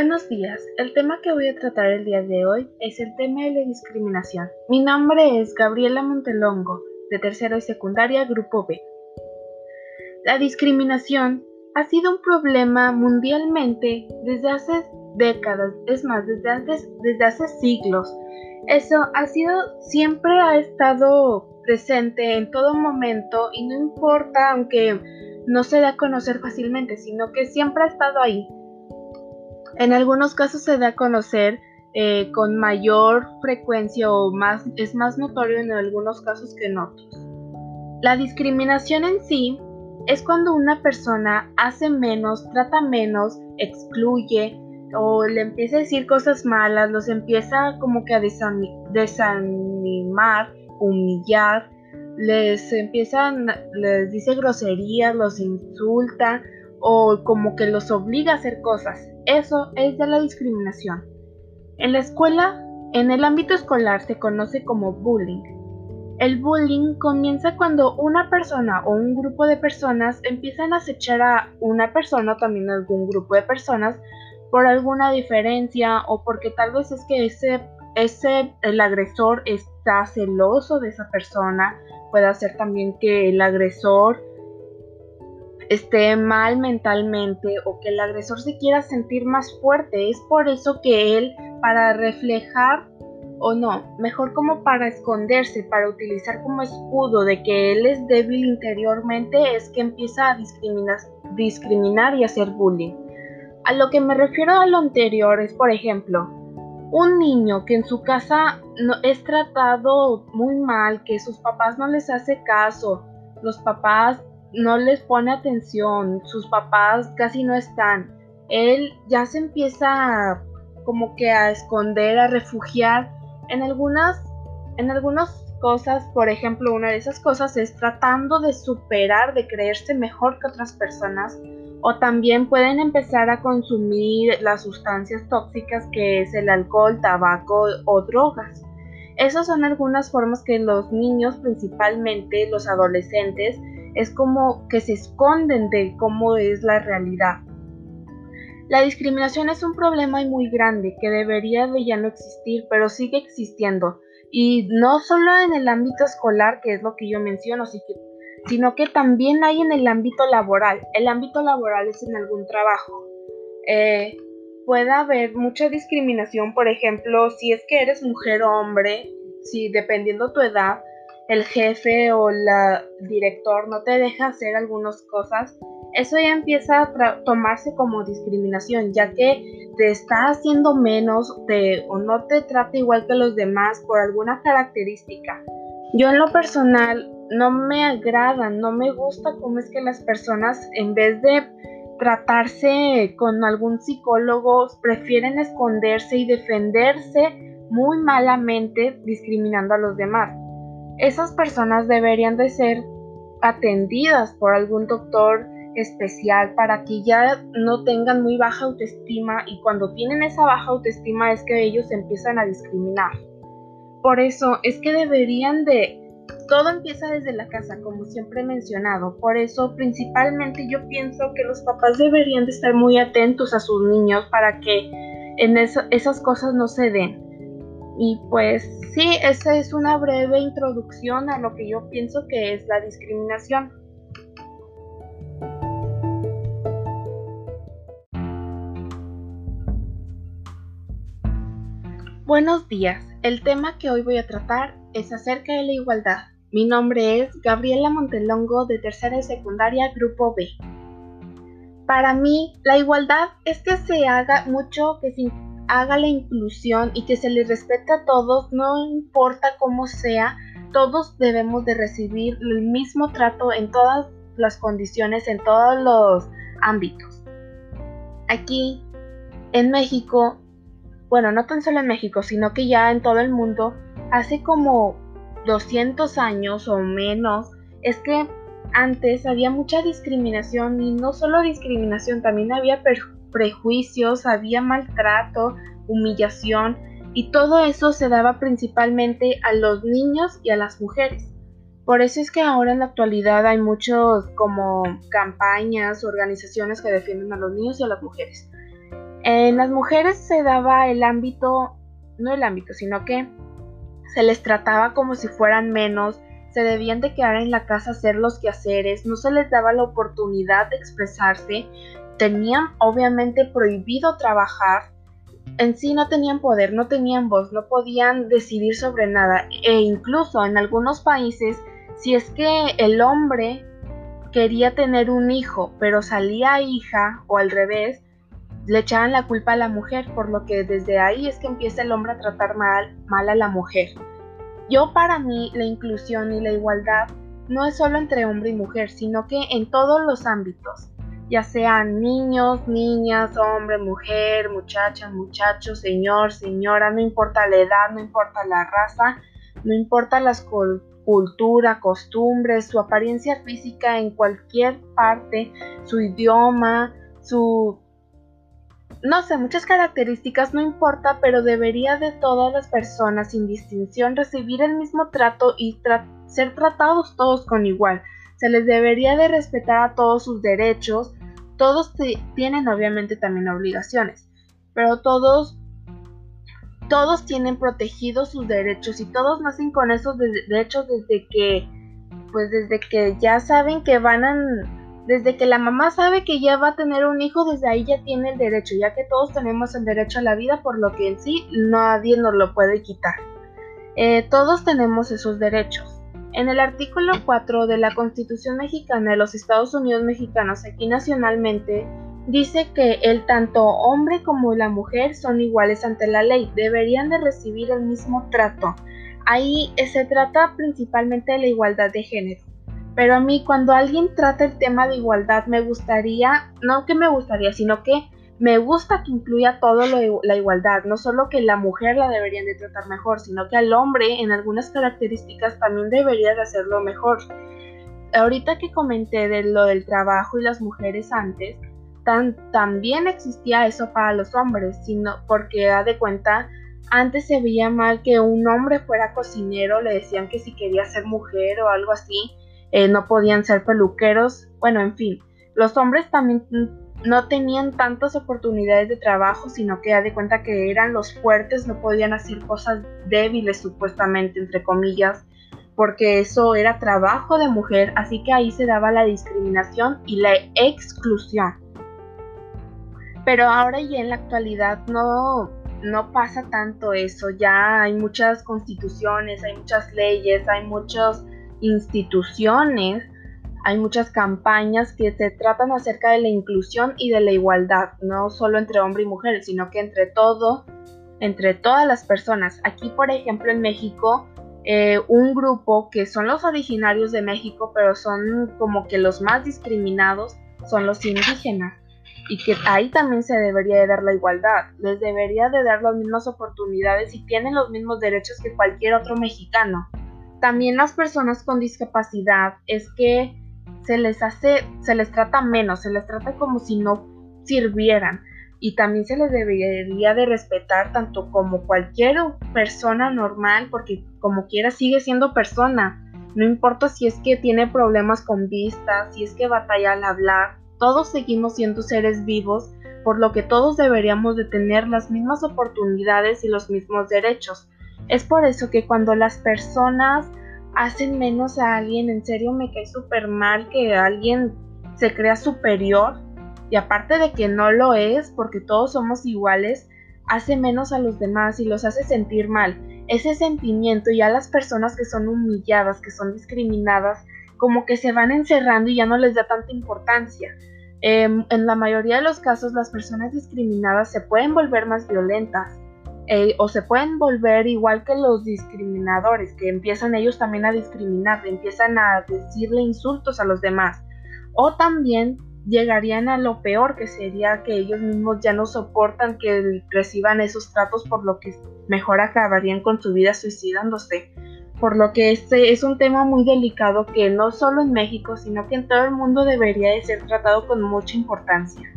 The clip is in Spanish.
Buenos días, el tema que voy a tratar el día de hoy es el tema de la discriminación. Mi nombre es Gabriela Montelongo, de tercero y secundaria, Grupo B. La discriminación ha sido un problema mundialmente desde hace décadas, es más, desde, antes, desde hace siglos. Eso ha sido, siempre ha estado presente en todo momento y no importa, aunque no se dé a conocer fácilmente, sino que siempre ha estado ahí en algunos casos se da a conocer eh, con mayor frecuencia o es más notorio en algunos casos que en otros. La discriminación en sí es cuando una persona hace menos, trata menos, excluye o le empieza a decir cosas malas, los empieza como que a desanimar, humillar, les empieza, les dice groserías, los insulta o como que los obliga a hacer cosas. Eso es de la discriminación. En la escuela, en el ámbito escolar se conoce como bullying. El bullying comienza cuando una persona o un grupo de personas empiezan a acechar a una persona o también algún grupo de personas por alguna diferencia o porque tal vez es que ese, ese el agresor está celoso de esa persona. Puede ser también que el agresor esté mal mentalmente o que el agresor se quiera sentir más fuerte. Es por eso que él, para reflejar o no, mejor como para esconderse, para utilizar como escudo de que él es débil interiormente, es que empieza a discriminar, discriminar y hacer bullying. A lo que me refiero a lo anterior es, por ejemplo, un niño que en su casa no, es tratado muy mal, que sus papás no les hace caso, los papás no les pone atención, sus papás casi no están. Él ya se empieza como que a esconder, a refugiar en algunas en algunas cosas, por ejemplo, una de esas cosas es tratando de superar, de creerse mejor que otras personas o también pueden empezar a consumir las sustancias tóxicas que es el alcohol, tabaco o drogas. Esas son algunas formas que los niños, principalmente los adolescentes, es como que se esconden de cómo es la realidad. La discriminación es un problema muy grande que debería de ya no existir, pero sigue existiendo. Y no solo en el ámbito escolar, que es lo que yo menciono, sino que también hay en el ámbito laboral. El ámbito laboral es en algún trabajo. Eh, puede haber mucha discriminación, por ejemplo, si es que eres mujer o hombre, si dependiendo tu edad, el jefe o la director no te deja hacer algunas cosas, eso ya empieza a tomarse como discriminación, ya que te está haciendo menos o no te trata igual que los demás por alguna característica. Yo en lo personal no me agrada, no me gusta cómo es que las personas en vez de tratarse con algún psicólogo prefieren esconderse y defenderse muy malamente discriminando a los demás esas personas deberían de ser atendidas por algún doctor especial para que ya no tengan muy baja autoestima y cuando tienen esa baja autoestima es que ellos empiezan a discriminar. Por eso es que deberían de... Todo empieza desde la casa, como siempre he mencionado. Por eso principalmente yo pienso que los papás deberían de estar muy atentos a sus niños para que en esas cosas no se den. Y pues sí, esa es una breve introducción a lo que yo pienso que es la discriminación. Buenos días, el tema que hoy voy a tratar es acerca de la igualdad. Mi nombre es Gabriela Montelongo de tercera y secundaria Grupo B. Para mí, la igualdad es que se haga mucho, que se haga la inclusión y que se les respete a todos, no importa cómo sea, todos debemos de recibir el mismo trato en todas las condiciones, en todos los ámbitos. Aquí, en México, bueno, no tan solo en México, sino que ya en todo el mundo, hace como 200 años o menos, es que antes había mucha discriminación y no solo discriminación, también había prejuicios, había maltrato, humillación y todo eso se daba principalmente a los niños y a las mujeres. Por eso es que ahora en la actualidad hay muchos como campañas, organizaciones que defienden a los niños y a las mujeres. En las mujeres se daba el ámbito, no el ámbito, sino que se les trataba como si fueran menos, se debían de quedar en la casa a hacer los quehaceres, no se les daba la oportunidad de expresarse, tenían obviamente prohibido trabajar, en sí no tenían poder, no tenían voz, no podían decidir sobre nada e incluso en algunos países si es que el hombre quería tener un hijo pero salía hija o al revés, le echaban la culpa a la mujer, por lo que desde ahí es que empieza el hombre a tratar mal, a la mujer. Yo para mí la inclusión y la igualdad no es solo entre hombre y mujer, sino que en todos los ámbitos, ya sean niños, niñas, hombre, mujer, muchacha, muchacho, señor, señora, no importa la edad, no importa la raza, no importa las cultura, costumbres, su apariencia física en cualquier parte, su idioma, su no sé, muchas características no importa, pero debería de todas las personas sin distinción recibir el mismo trato y ser tratados todos con igual. Se les debería de respetar a todos sus derechos. Todos tienen obviamente también obligaciones, pero todos todos tienen protegidos sus derechos y todos nacen con esos derechos desde que pues desde que ya saben que van a desde que la mamá sabe que ya va a tener un hijo, desde ahí ya tiene el derecho, ya que todos tenemos el derecho a la vida, por lo que en sí nadie nos lo puede quitar. Eh, todos tenemos esos derechos. En el artículo 4 de la Constitución mexicana de los Estados Unidos mexicanos, aquí nacionalmente, dice que el tanto hombre como la mujer son iguales ante la ley, deberían de recibir el mismo trato. Ahí se trata principalmente de la igualdad de género. Pero a mí cuando alguien trata el tema de igualdad me gustaría, no que me gustaría, sino que me gusta que incluya todo lo, la igualdad, no solo que la mujer la deberían de tratar mejor, sino que al hombre en algunas características también debería de hacerlo mejor. Ahorita que comenté de lo del trabajo y las mujeres antes, tan, también existía eso para los hombres, sino porque da de cuenta antes se veía mal que un hombre fuera cocinero, le decían que si quería ser mujer o algo así, eh, no podían ser peluqueros, bueno, en fin, los hombres también no tenían tantas oportunidades de trabajo, sino que ya de cuenta que eran los fuertes, no podían hacer cosas débiles supuestamente, entre comillas, porque eso era trabajo de mujer, así que ahí se daba la discriminación y la exclusión. Pero ahora y en la actualidad no, no pasa tanto eso, ya hay muchas constituciones, hay muchas leyes, hay muchos instituciones, hay muchas campañas que se tratan acerca de la inclusión y de la igualdad, no solo entre hombre y mujer, sino que entre todo, entre todas las personas. Aquí, por ejemplo, en México, eh, un grupo que son los originarios de México, pero son como que los más discriminados, son los indígenas. Y que ahí también se debería de dar la igualdad, les debería de dar las mismas oportunidades y tienen los mismos derechos que cualquier otro mexicano. También las personas con discapacidad es que se les hace, se les trata menos, se les trata como si no sirvieran y también se les debería de respetar tanto como cualquier persona normal porque como quiera sigue siendo persona. No importa si es que tiene problemas con vista, si es que batalla al hablar, todos seguimos siendo seres vivos, por lo que todos deberíamos de tener las mismas oportunidades y los mismos derechos. Es por eso que cuando las personas hacen menos a alguien, en serio me cae súper mal que alguien se crea superior y aparte de que no lo es, porque todos somos iguales, hace menos a los demás y los hace sentir mal. Ese sentimiento y a las personas que son humilladas, que son discriminadas, como que se van encerrando y ya no les da tanta importancia. Em, en la mayoría de los casos las personas discriminadas se pueden volver más violentas eh, o se pueden volver igual que los discriminadores, que empiezan ellos también a discriminar, empiezan a decirle insultos a los demás, o también llegarían a lo peor, que sería que ellos mismos ya no soportan que reciban esos tratos, por lo que mejor acabarían con su vida suicidándose. Por lo que este es un tema muy delicado que no solo en México, sino que en todo el mundo debería de ser tratado con mucha importancia.